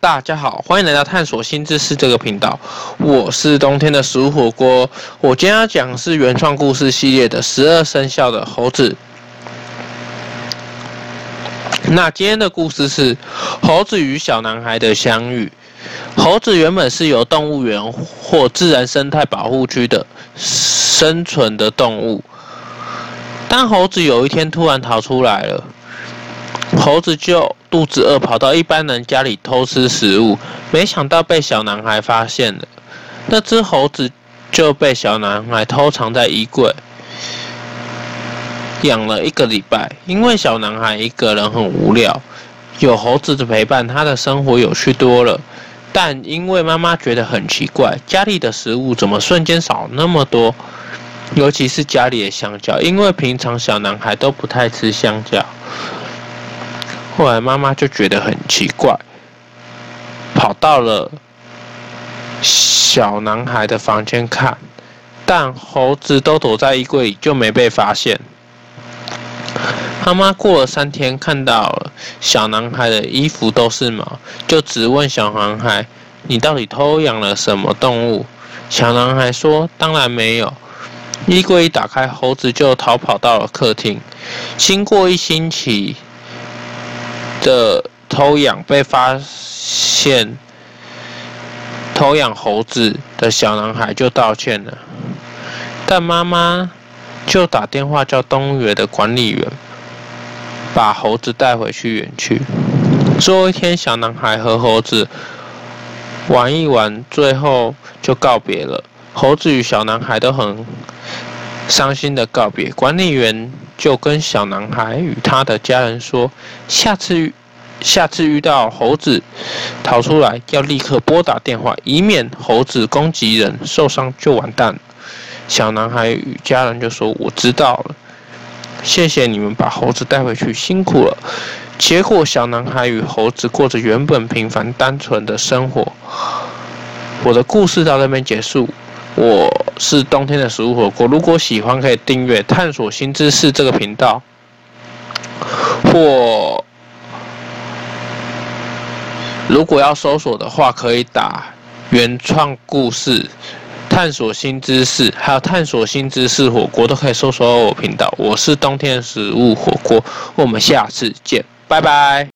大家好，欢迎来到探索新知识这个频道。我是冬天的食物火锅。我今天要讲是原创故事系列的十二生肖的猴子。那今天的故事是猴子与小男孩的相遇。猴子原本是由动物园或自然生态保护区的生存的动物，但猴子有一天突然逃出来了。猴子就肚子饿，跑到一般人家里偷吃食物，没想到被小男孩发现了。那只猴子就被小男孩偷藏在衣柜，养了一个礼拜。因为小男孩一个人很无聊，有猴子的陪伴，他的生活有趣多了。但因为妈妈觉得很奇怪，家里的食物怎么瞬间少那么多？尤其是家里的香蕉，因为平常小男孩都不太吃香蕉。后来妈妈就觉得很奇怪，跑到了小男孩的房间看，但猴子都躲在衣柜里，就没被发现。妈妈过了三天，看到了小男孩的衣服都是毛，就质问小男孩：“你到底偷养了什么动物？”小男孩说：“当然没有。”衣柜一打开，猴子就逃跑到了客厅。经过一星期。的偷养被发现，偷养猴子的小男孩就道歉了，但妈妈就打电话叫动物园的管理员把猴子带回去园区。最后一天，小男孩和猴子玩一玩，最后就告别了。猴子与小男孩都很伤心的告别，管理员。就跟小男孩与他的家人说：“下次下次遇到猴子逃出来，要立刻拨打电话，以免猴子攻击人，受伤就完蛋了。”小男孩与家人就说：“我知道了，谢谢你们把猴子带回去，辛苦了。”结果，小男孩与猴子过着原本平凡单纯的生活。我的故事到这边结束。我是冬天的食物火锅。如果喜欢，可以订阅“探索新知识”这个频道，或如果要搜索的话，可以打“原创故事”、“探索新知识”还有“探索新知识火锅”，都可以搜索我频道。我是冬天的食物火锅，我们下次见，拜拜。